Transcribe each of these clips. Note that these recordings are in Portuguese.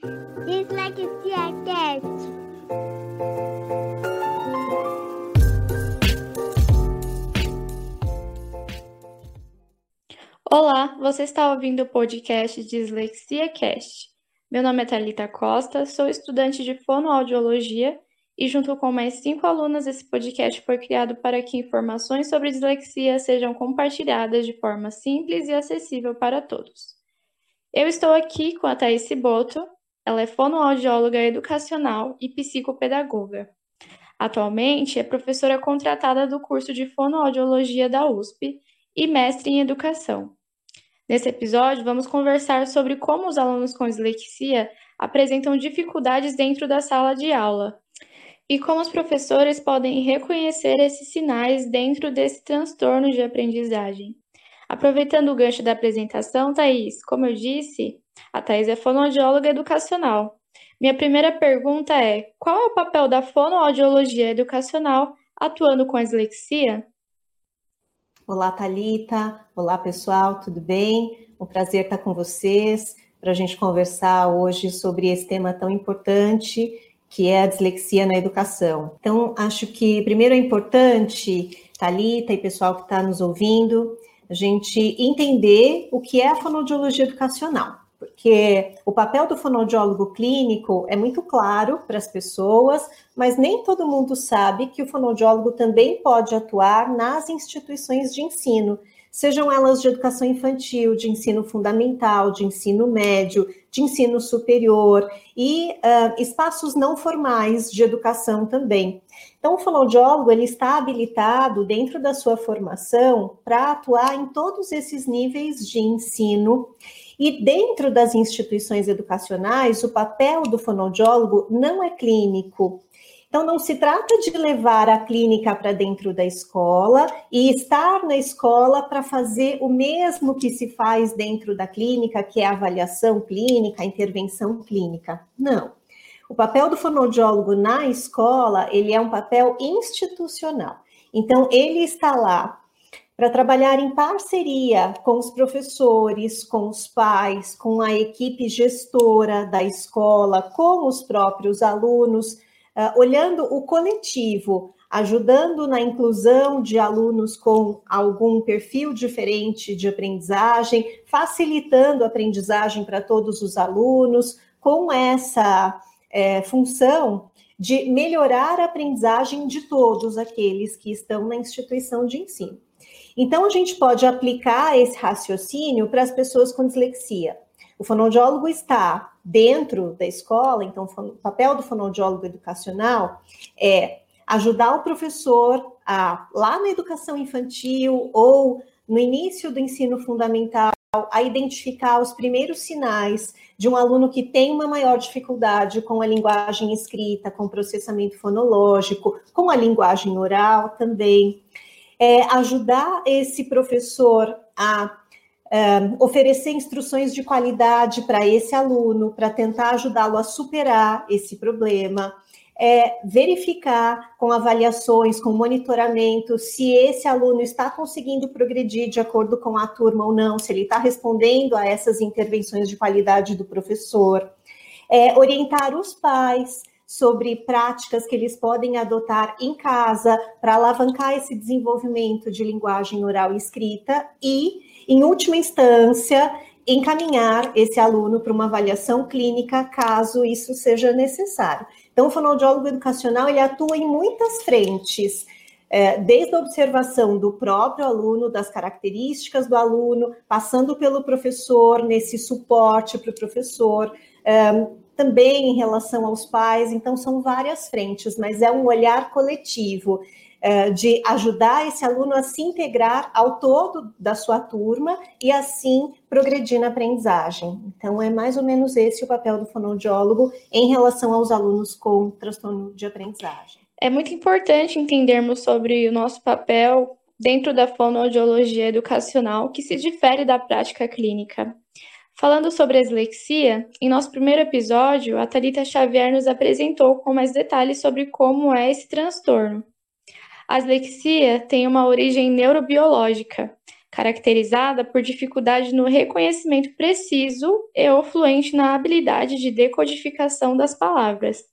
Dislexia Cast. Olá, você está ouvindo o podcast Dislexia Cast. Meu nome é Thalita Costa, sou estudante de fonoaudiologia e, junto com mais cinco alunas, esse podcast foi criado para que informações sobre dislexia sejam compartilhadas de forma simples e acessível para todos. Eu estou aqui com a Thaís Boto, ela é fonoaudióloga educacional e psicopedagoga. Atualmente é professora contratada do curso de fonoaudiologia da USP e mestre em educação. Nesse episódio, vamos conversar sobre como os alunos com dislexia apresentam dificuldades dentro da sala de aula e como os professores podem reconhecer esses sinais dentro desse transtorno de aprendizagem. Aproveitando o gancho da apresentação, Thaís, como eu disse, a Thaís é fonoaudióloga educacional. Minha primeira pergunta é: qual é o papel da fonoaudiologia educacional atuando com a dislexia? Olá, Talita. Olá, pessoal, tudo bem? Um prazer estar com vocês para a gente conversar hoje sobre esse tema tão importante que é a dislexia na educação. Então, acho que primeiro é importante, Talita e pessoal que está nos ouvindo, a gente entender o que é a fonoaudiologia educacional porque o papel do fonoaudiólogo clínico é muito claro para as pessoas, mas nem todo mundo sabe que o fonoaudiólogo também pode atuar nas instituições de ensino, sejam elas de educação infantil, de ensino fundamental, de ensino médio, de ensino superior e uh, espaços não formais de educação também. Então, o fonoaudiólogo ele está habilitado dentro da sua formação para atuar em todos esses níveis de ensino e dentro das instituições educacionais, o papel do fonoaudiólogo não é clínico. Então, não se trata de levar a clínica para dentro da escola e estar na escola para fazer o mesmo que se faz dentro da clínica, que é a avaliação clínica, a intervenção clínica. Não. O papel do fonoaudiólogo na escola, ele é um papel institucional. Então, ele está lá para trabalhar em parceria com os professores, com os pais, com a equipe gestora da escola, com os próprios alunos, uh, olhando o coletivo, ajudando na inclusão de alunos com algum perfil diferente de aprendizagem, facilitando a aprendizagem para todos os alunos, com essa é, função de melhorar a aprendizagem de todos aqueles que estão na instituição de ensino. Então, a gente pode aplicar esse raciocínio para as pessoas com dislexia. O fonoaudiólogo está dentro da escola, então o papel do fonoaudiólogo educacional é ajudar o professor a, lá na educação infantil ou no início do ensino fundamental, a identificar os primeiros sinais de um aluno que tem uma maior dificuldade com a linguagem escrita, com o processamento fonológico, com a linguagem oral também é, ajudar esse professor a é, oferecer instruções de qualidade para esse aluno, para tentar ajudá-lo a superar esse problema, é, verificar com avaliações, com monitoramento, se esse aluno está conseguindo progredir de acordo com a turma ou não, se ele está respondendo a essas intervenções de qualidade do professor, é, orientar os pais sobre práticas que eles podem adotar em casa para alavancar esse desenvolvimento de linguagem oral e escrita e, em última instância, encaminhar esse aluno para uma avaliação clínica, caso isso seja necessário. Então, o fonoaudiólogo educacional ele atua em muitas frentes, é, desde a observação do próprio aluno, das características do aluno, passando pelo professor, nesse suporte para o professor, é, também em relação aos pais, então são várias frentes, mas é um olhar coletivo é, de ajudar esse aluno a se integrar ao todo da sua turma e assim progredir na aprendizagem. Então é mais ou menos esse o papel do fonoaudiólogo em relação aos alunos com transtorno de aprendizagem. É muito importante entendermos sobre o nosso papel dentro da fonoaudiologia educacional, que se difere da prática clínica. Falando sobre a dislexia, em nosso primeiro episódio, a Thalita Xavier nos apresentou com mais detalhes sobre como é esse transtorno. A dislexia tem uma origem neurobiológica, caracterizada por dificuldade no reconhecimento preciso e ou fluente na habilidade de decodificação das palavras.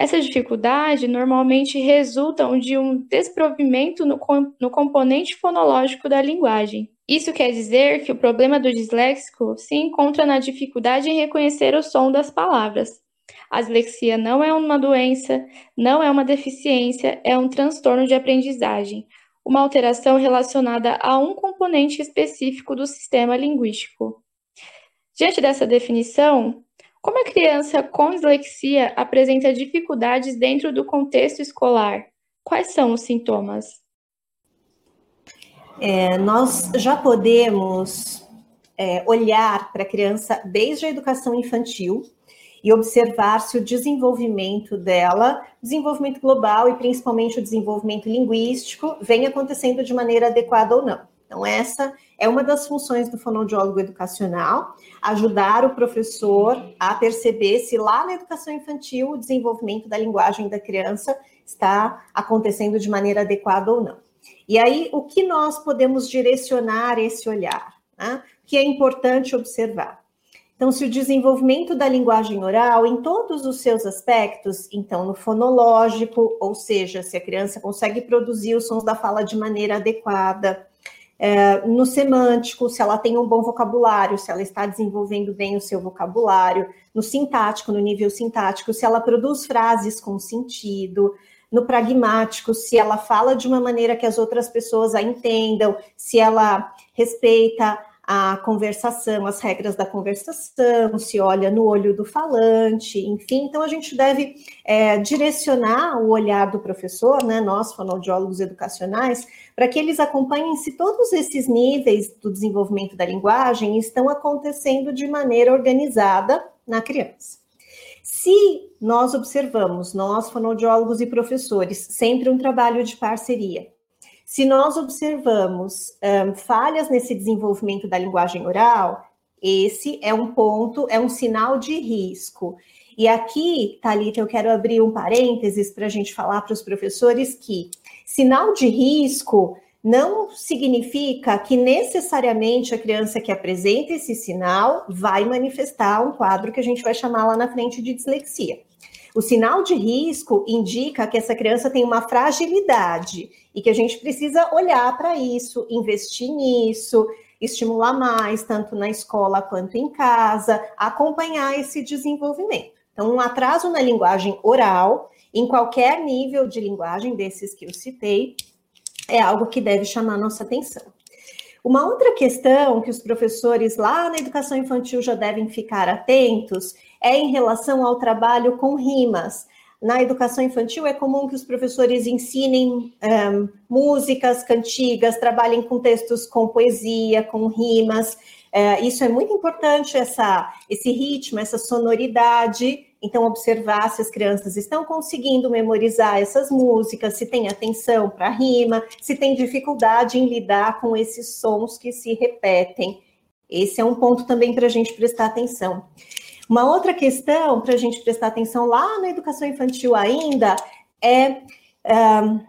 Essa dificuldade normalmente resulta de um desprovimento no, no componente fonológico da linguagem. Isso quer dizer que o problema do disléxico se encontra na dificuldade em reconhecer o som das palavras. A dislexia não é uma doença, não é uma deficiência, é um transtorno de aprendizagem, uma alteração relacionada a um componente específico do sistema linguístico. Diante dessa definição, como a criança com dislexia apresenta dificuldades dentro do contexto escolar? Quais são os sintomas? É, nós já podemos é, olhar para a criança desde a educação infantil e observar se o desenvolvimento dela, desenvolvimento global e principalmente o desenvolvimento linguístico, vem acontecendo de maneira adequada ou não. Então, essa é uma das funções do fonoaudiólogo educacional, ajudar o professor a perceber se lá na educação infantil o desenvolvimento da linguagem da criança está acontecendo de maneira adequada ou não. E aí, o que nós podemos direcionar esse olhar? Né? Que é importante observar. Então, se o desenvolvimento da linguagem oral, em todos os seus aspectos, então no fonológico, ou seja, se a criança consegue produzir os sons da fala de maneira adequada, é, no semântico, se ela tem um bom vocabulário, se ela está desenvolvendo bem o seu vocabulário, no sintático, no nível sintático, se ela produz frases com sentido, no pragmático, se ela fala de uma maneira que as outras pessoas a entendam, se ela respeita a conversação, as regras da conversação, se olha no olho do falante, enfim. Então, a gente deve é, direcionar o olhar do professor, né, nós, fonoaudiólogos educacionais, para que eles acompanhem se todos esses níveis do desenvolvimento da linguagem estão acontecendo de maneira organizada na criança. Se nós observamos, nós, fonoaudiólogos e professores, sempre um trabalho de parceria, se nós observamos um, falhas nesse desenvolvimento da linguagem oral, esse é um ponto, é um sinal de risco. E aqui, Thalita, eu quero abrir um parênteses para a gente falar para os professores que sinal de risco não significa que necessariamente a criança que apresenta esse sinal vai manifestar um quadro que a gente vai chamar lá na frente de dislexia. O sinal de risco indica que essa criança tem uma fragilidade e que a gente precisa olhar para isso, investir nisso, estimular mais, tanto na escola quanto em casa, acompanhar esse desenvolvimento. Então, um atraso na linguagem oral, em qualquer nível de linguagem desses que eu citei, é algo que deve chamar nossa atenção. Uma outra questão que os professores lá na educação infantil já devem ficar atentos é em relação ao trabalho com rimas. Na educação infantil é comum que os professores ensinem um, músicas, cantigas, trabalhem com textos com poesia, com rimas. Uh, isso é muito importante, essa, esse ritmo, essa sonoridade então, observar se as crianças estão conseguindo memorizar essas músicas, se tem atenção para a rima, se tem dificuldade em lidar com esses sons que se repetem. Esse é um ponto também para a gente prestar atenção. Uma outra questão para a gente prestar atenção lá na educação infantil ainda é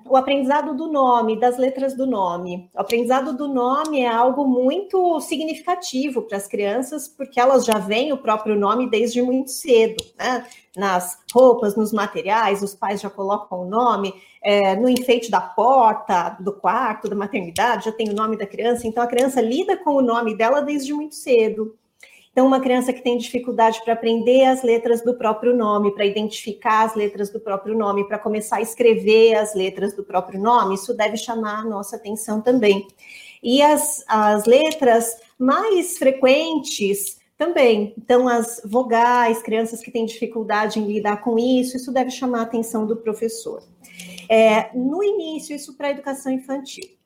o aprendizado do nome, das letras do nome. O aprendizado do nome é algo muito significativo para as crianças, porque elas já veem o próprio nome desde muito cedo, né? Nas roupas, nos materiais, os pais já colocam o nome, é, no enfeite da porta, do quarto, da maternidade, já tem o nome da criança, então a criança lida com o nome dela desde muito cedo. Então, uma criança que tem dificuldade para aprender as letras do próprio nome, para identificar as letras do próprio nome, para começar a escrever as letras do próprio nome, isso deve chamar a nossa atenção também. E as, as letras mais frequentes também. Então, as vogais, crianças que têm dificuldade em lidar com isso, isso deve chamar a atenção do professor. É, no início, isso para a educação infantil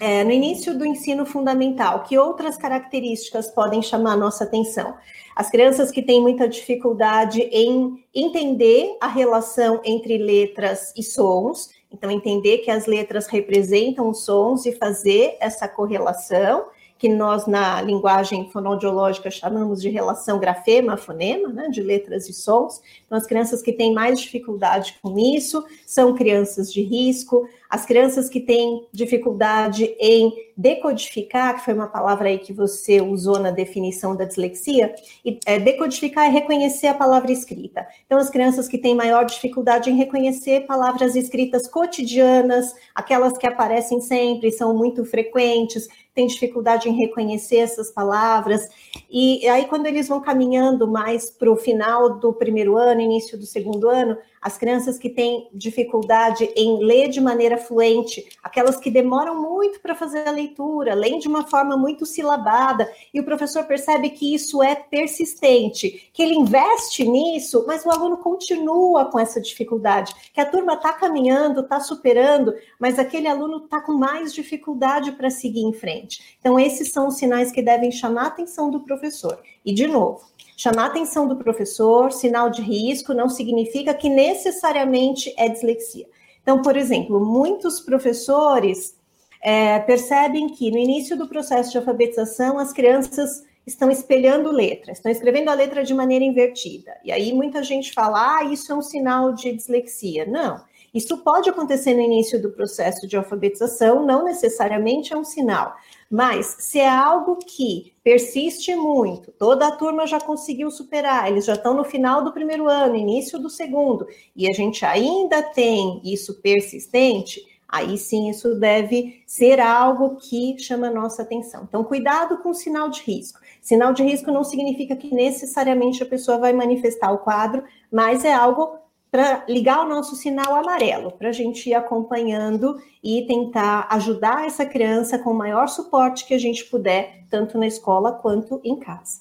é, no início do ensino fundamental, que outras características podem chamar nossa atenção? As crianças que têm muita dificuldade em entender a relação entre letras e sons, então entender que as letras representam os sons e fazer essa correlação que nós na linguagem fonoaudiológica chamamos de relação grafema-fonema, né, de letras e sons. Então, as crianças que têm mais dificuldade com isso são crianças de risco, as crianças que têm dificuldade em decodificar, que foi uma palavra aí que você usou na definição da dislexia, e é, decodificar é reconhecer a palavra escrita. Então, as crianças que têm maior dificuldade em reconhecer palavras escritas cotidianas, aquelas que aparecem sempre, são muito frequentes, têm dificuldade em reconhecer essas palavras, e aí quando eles vão caminhando mais para o final do primeiro ano, início do segundo ano, as crianças que têm dificuldade em ler de maneira fluente, aquelas que demoram muito para fazer a leitura, leem de uma forma muito silabada, e o professor percebe que isso é persistente, que ele investe nisso, mas o aluno continua com essa dificuldade, que a turma está caminhando, está superando, mas aquele aluno está com mais dificuldade para seguir em frente. Então, esses são os sinais que devem chamar a atenção do professor. E, de novo, chamar a atenção do professor, sinal de risco, não significa que necessariamente é dislexia. Então, por exemplo, muitos professores é, percebem que no início do processo de alfabetização as crianças estão espelhando letra, estão escrevendo a letra de maneira invertida. E aí muita gente fala, ah, isso é um sinal de dislexia. Não. Isso pode acontecer no início do processo de alfabetização, não necessariamente é um sinal. Mas se é algo que persiste muito, toda a turma já conseguiu superar, eles já estão no final do primeiro ano, início do segundo, e a gente ainda tem isso persistente, aí sim isso deve ser algo que chama a nossa atenção. Então, cuidado com o sinal de risco. Sinal de risco não significa que necessariamente a pessoa vai manifestar o quadro, mas é algo para ligar o nosso sinal amarelo, para a gente ir acompanhando e tentar ajudar essa criança com o maior suporte que a gente puder, tanto na escola quanto em casa.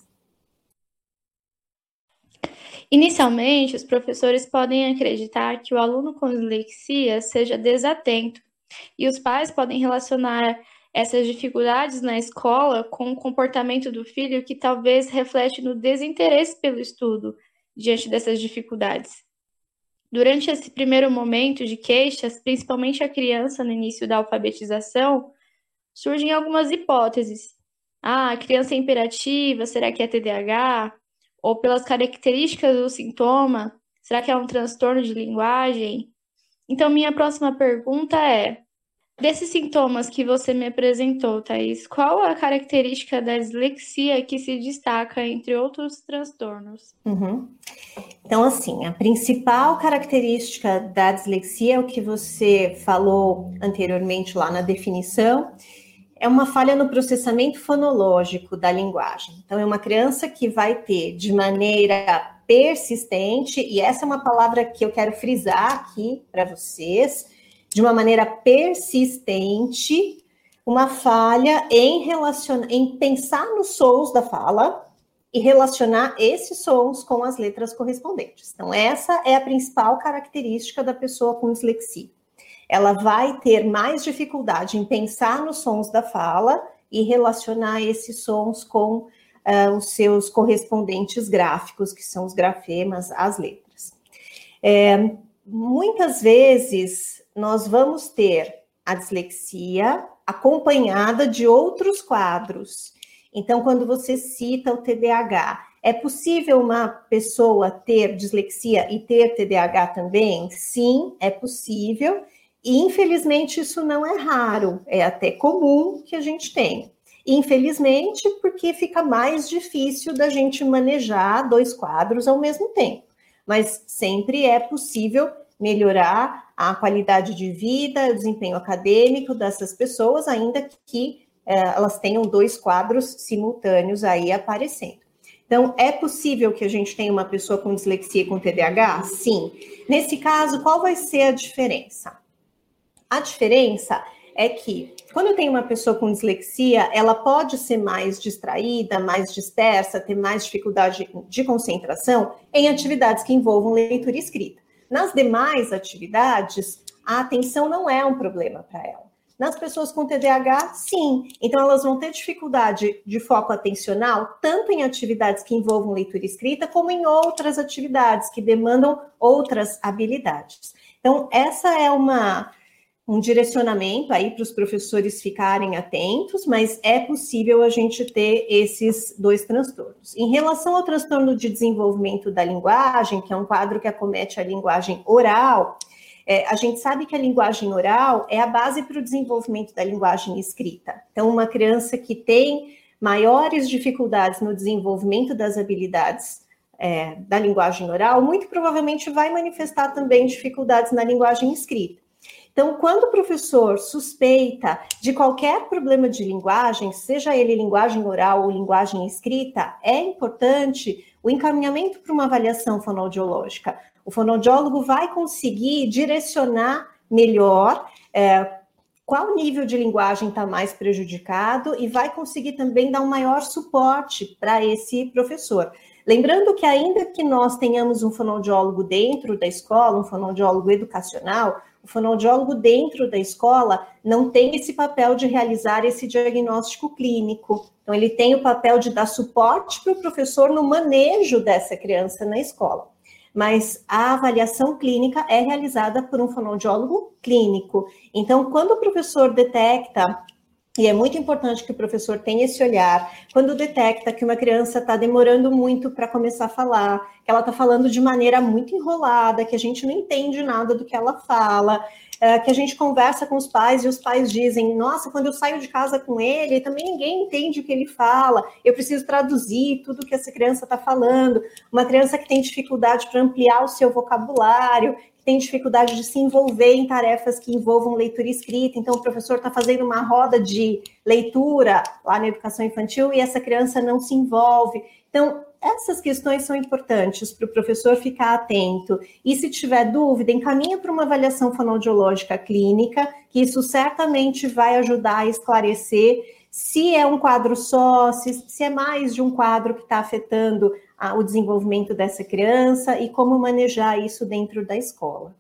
Inicialmente, os professores podem acreditar que o aluno com dislexia seja desatento, e os pais podem relacionar essas dificuldades na escola com o comportamento do filho que talvez reflete no desinteresse pelo estudo diante dessas dificuldades. Durante esse primeiro momento de queixas, principalmente a criança no início da alfabetização, surgem algumas hipóteses. Ah, a criança é imperativa, será que é TDAH? Ou pelas características do sintoma, será que é um transtorno de linguagem? Então, minha próxima pergunta é: Desses sintomas que você me apresentou, Thaís, qual a característica da dislexia que se destaca entre outros transtornos? Uhum. Então, assim, a principal característica da dislexia é o que você falou anteriormente lá na definição, é uma falha no processamento fonológico da linguagem. Então, é uma criança que vai ter de maneira persistente, e essa é uma palavra que eu quero frisar aqui para vocês de uma maneira persistente uma falha em relacionar, em pensar nos sons da fala e relacionar esses sons com as letras correspondentes. Então, essa é a principal característica da pessoa com dislexia. Ela vai ter mais dificuldade em pensar nos sons da fala e relacionar esses sons com uh, os seus correspondentes gráficos, que são os grafemas, as letras. É, muitas vezes nós vamos ter a dislexia acompanhada de outros quadros. Então, quando você cita o TDAH, é possível uma pessoa ter dislexia e ter TDAH também? Sim, é possível. E infelizmente isso não é raro, é até comum que a gente tenha. Infelizmente, porque fica mais difícil da gente manejar dois quadros ao mesmo tempo. Mas sempre é possível melhorar a qualidade de vida, o desempenho acadêmico dessas pessoas, ainda que é, elas tenham dois quadros simultâneos aí aparecendo. Então, é possível que a gente tenha uma pessoa com dislexia e com TDAH? Sim. Nesse caso, qual vai ser a diferença? A diferença é que quando tenho uma pessoa com dislexia, ela pode ser mais distraída, mais dispersa, ter mais dificuldade de concentração em atividades que envolvam leitura e escrita. Nas demais atividades, a atenção não é um problema para ela. Nas pessoas com TDAH, sim. Então, elas vão ter dificuldade de foco atencional, tanto em atividades que envolvam leitura escrita, como em outras atividades que demandam outras habilidades. Então, essa é uma um direcionamento aí para os professores ficarem atentos, mas é possível a gente ter esses dois transtornos. Em relação ao transtorno de desenvolvimento da linguagem, que é um quadro que acomete a linguagem oral, É, a gente sabe que a linguagem oral é a base para o desenvolvimento da linguagem escrita. Então, uma criança que tem maiores dificuldades no desenvolvimento das habilidades é, da linguagem oral, muito provavelmente vai manifestar também dificuldades na linguagem escrita. Então, quando o professor suspeita de qualquer problema de linguagem, seja ele linguagem oral ou linguagem escrita, é importante o encaminhamento para uma avaliação fonoaudiológica. O fonoaudiólogo vai conseguir direcionar melhor é, qual nível de linguagem está mais prejudicado e vai conseguir também dar um maior suporte para esse professor. Lembrando que, ainda que nós tenhamos um fonoaudiólogo dentro da escola, um fonoaudiólogo educacional, o fonoaudiólogo dentro da escola não tem esse papel de realizar esse diagnóstico clínico. Então, ele tem o papel de dar suporte para o professor no manejo dessa criança na escola. Mas a avaliação clínica é realizada por um fonoaudiólogo clínico. Então, quando o professor detecta e é muito importante que o professor tenha esse olhar quando detecta que uma criança está demorando muito para começar a falar, que ela está falando de maneira muito enrolada, que a gente não entende nada do que ela fala, é, que a gente conversa com os pais e os pais dizem: Nossa, quando eu saio de casa com ele, também ninguém entende o que ele fala, eu preciso traduzir tudo que essa criança está falando. Uma criança que tem dificuldade para ampliar o seu vocabulário, tem dificuldade de se envolver em tarefas que envolvam leitura escrita. Então, o professor está fazendo uma roda de leitura lá na educação infantil e essa criança não se envolve. Então, essas questões são importantes para o professor ficar atento. E se tiver dúvida, encaminha para uma avaliação fonoaudiológica clínica, que isso certamente vai ajudar a esclarecer se é um quadro só, se, se é mais de um quadro que está afetando a, o desenvolvimento dessa criança e como manejar isso dentro da escola.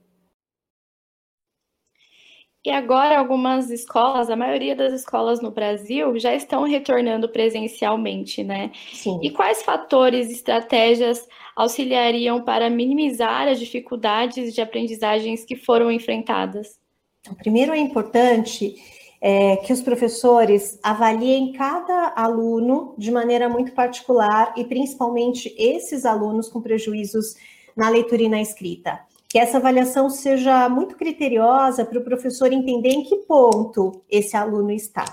E agora, algumas escolas, a maioria das escolas no Brasil, já estão retornando presencialmente, né? Sim. E quais fatores e estratégias auxiliariam para minimizar as dificuldades de aprendizagens que foram enfrentadas? Então, primeiro, é importante é, que os professores avaliem cada aluno de maneira muito particular e principalmente esses alunos com prejuízos na leitura e na escrita. Que essa avaliação seja muito criteriosa para o professor entender em que ponto esse aluno está.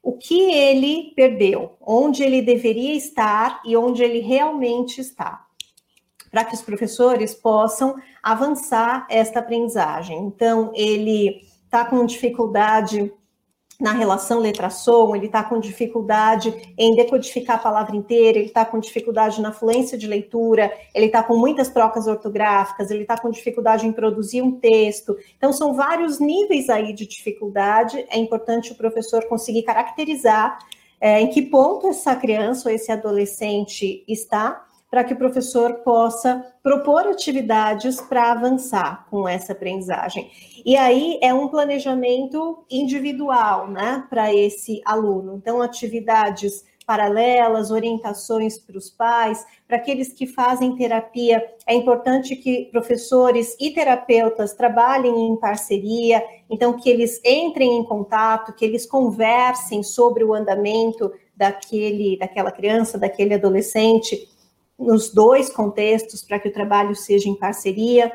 O que ele perdeu, onde ele deveria estar e onde ele realmente está. Para que os professores possam avançar esta aprendizagem. Então, ele está com dificuldade na relação letra-som, ele está com dificuldade em decodificar a palavra inteira, ele está com dificuldade na fluência de leitura, ele está com muitas trocas ortográficas, ele está com dificuldade em produzir um texto. Então, são vários níveis aí de dificuldade. É importante o professor conseguir caracterizar é, em que ponto essa criança ou esse adolescente está para que o professor possa propor atividades para avançar com essa aprendizagem. E aí é um planejamento individual, né, para esse aluno. Então, atividades paralelas, orientações para os pais, para aqueles que fazem terapia, é importante que professores e terapeutas trabalhem em parceria, então que eles entrem em contato, que eles conversem sobre o andamento daquele, daquela criança, daquele adolescente, nos dois contextos, para que o trabalho seja em parceria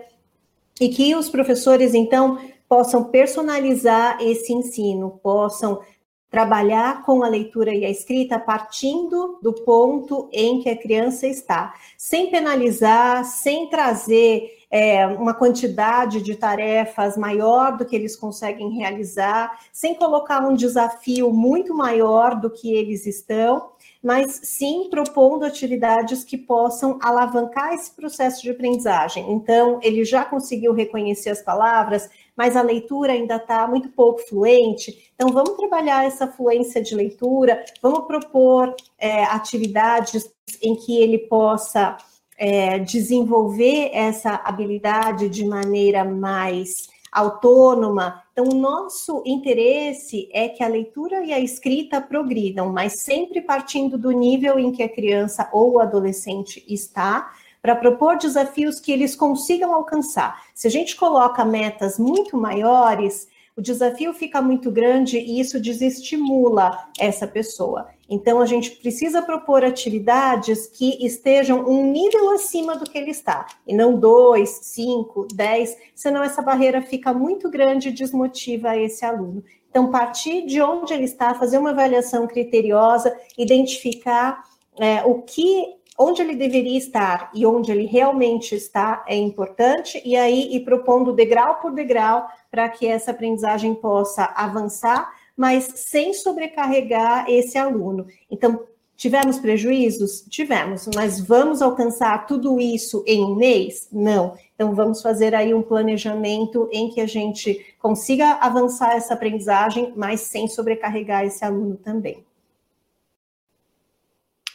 e que os professores, então, possam personalizar esse ensino, possam trabalhar com a leitura e a escrita partindo do ponto em que a criança está, sem penalizar, sem trazer é, uma quantidade de tarefas maior do que eles conseguem realizar, sem colocar um desafio muito maior do que eles estão, mas sim propondo atividades que possam alavancar esse processo de aprendizagem. Então, ele já conseguiu reconhecer as palavras, mas a leitura ainda está muito pouco fluente. Então, vamos trabalhar essa fluência de leitura, vamos propor é, atividades em que ele possa é, desenvolver essa habilidade de maneira mais autônoma. Então, o nosso interesse é que a leitura e a escrita progridam, mas sempre partindo do nível em que a criança ou o adolescente está, para propor desafios que eles consigam alcançar. Se a gente coloca metas muito maiores, o desafio fica muito grande e isso desestimula essa pessoa. Então, a gente precisa propor atividades que estejam um nível acima do que ele está, e não dois, cinco, dez, senão essa barreira fica muito grande e desmotiva esse aluno. Então, partir de onde ele está, fazer uma avaliação criteriosa, identificar é, o que onde ele deveria estar e onde ele realmente está é importante, e aí ir propondo degrau por degrau para que essa aprendizagem possa avançar, mas sem sobrecarregar esse aluno. Então, tivemos prejuízos? Tivemos, mas vamos alcançar tudo isso em um mês? Não. Então, vamos fazer aí um planejamento em que a gente consiga avançar essa aprendizagem, mas sem sobrecarregar esse aluno também.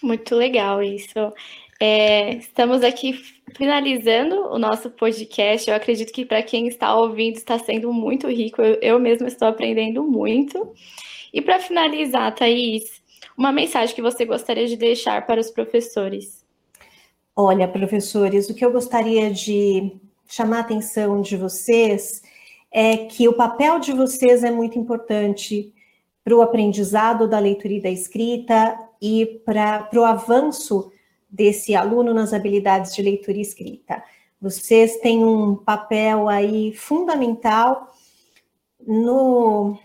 Muito legal isso. É, estamos aqui finalizando o nosso podcast. Eu acredito que para quem está ouvindo está sendo muito rico. Eu, eu mesma estou aprendendo muito. E para finalizar, Thaís, uma mensagem que você gostaria de deixar para os professores? Olha, professores, o que eu gostaria de chamar a atenção de vocês é que o papel de vocês é muito importante para o aprendizado da leitura e da escrita e para o avanço desse aluno nas habilidades de leitura e escrita. Vocês têm um papel aí fundamental no,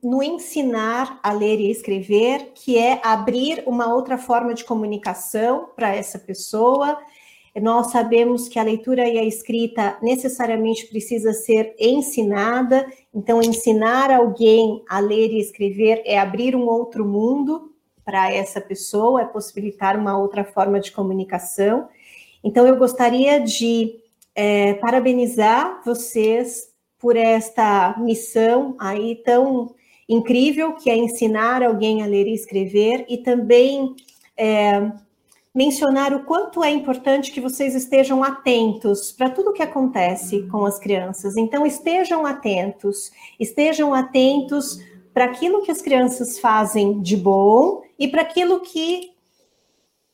no ensinar a ler e escrever, que é abrir uma outra forma de comunicação para essa pessoa. Nós sabemos que a leitura e a escrita necessariamente precisa ser ensinada, então ensinar alguém a ler e escrever é abrir um outro mundo para essa pessoa, é possibilitar uma outra forma de comunicação. Então, eu gostaria de é, parabenizar vocês por esta missão aí tão incrível, que é ensinar alguém a ler e escrever, e também é, mencionar o quanto é importante que vocês estejam atentos para tudo que acontece com as crianças. Então, estejam atentos, estejam atentos para aquilo que as crianças fazem de bom e para aquilo que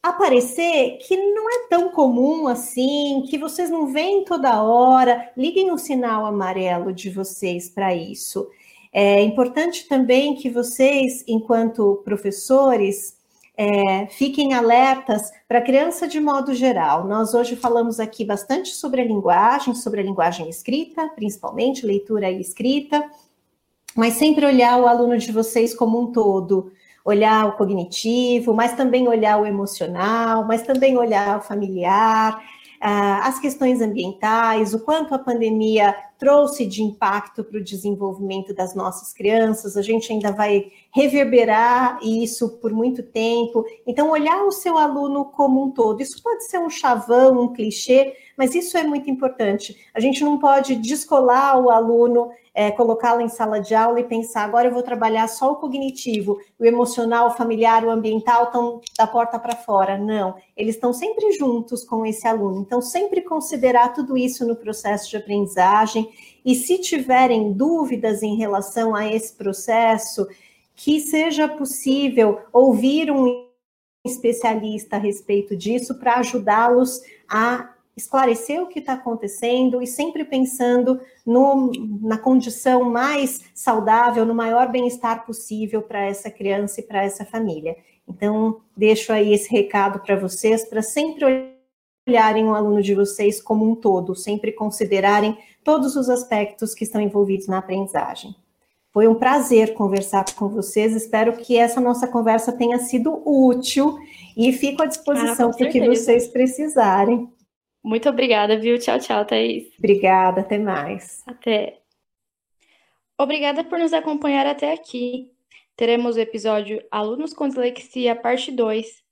aparecer que não é tão comum assim, que vocês não veem toda hora, liguem o sinal amarelo de vocês para isso. É importante também que vocês, enquanto professores, é, fiquem alertas para a criança de modo geral. Nós hoje falamos aqui bastante sobre a linguagem, sobre a linguagem escrita, principalmente leitura e escrita, mas sempre olhar o aluno de vocês como um todo, olhar o cognitivo, mas também olhar o emocional, mas também olhar o familiar, ah, as questões ambientais, o quanto a pandemia trouxe de impacto para o desenvolvimento das nossas crianças, a gente ainda vai reverberar isso por muito tempo. Então, olhar o seu aluno como um todo, isso pode ser um chavão, um clichê, mas isso é muito importante. A gente não pode descolar o aluno é, colocá-la em sala de aula e pensar, agora eu vou trabalhar só o cognitivo, o emocional, o familiar, o ambiental estão da porta para fora. Não, eles estão sempre juntos com esse aluno. Então, sempre considerar tudo isso no processo de aprendizagem e se tiverem dúvidas em relação a esse processo, que seja possível ouvir um especialista a respeito disso para ajudá-los a esclarecer o que está acontecendo e sempre pensando no, na condição mais saudável, no maior bem-estar possível para essa criança e para essa família. Então, deixo aí esse recado para vocês, para sempre olharem o aluno de vocês como um todo, sempre considerarem todos os aspectos que estão envolvidos na aprendizagem. Foi um prazer conversar com vocês. Espero que essa nossa conversa tenha sido útil e fico à disposição ah, para o que vocês precisarem. Muito obrigada, viu? Tchau, tchau, Thaís. Obrigada, até mais. Até. Obrigada por nos acompanhar até aqui. Teremos o episódio Alunos com Dislexia, parte 2.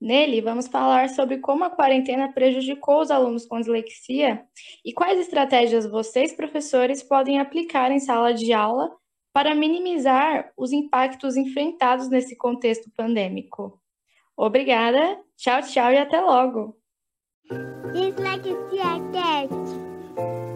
Nele, vamos falar sobre como a quarentena prejudicou os alunos com dislexia e quais estratégias vocês, professores, podem aplicar em sala de aula para minimizar os impactos enfrentados nesse contexto pandêmico. Obrigada, tchau, tchau e até logo! It's like a jacket.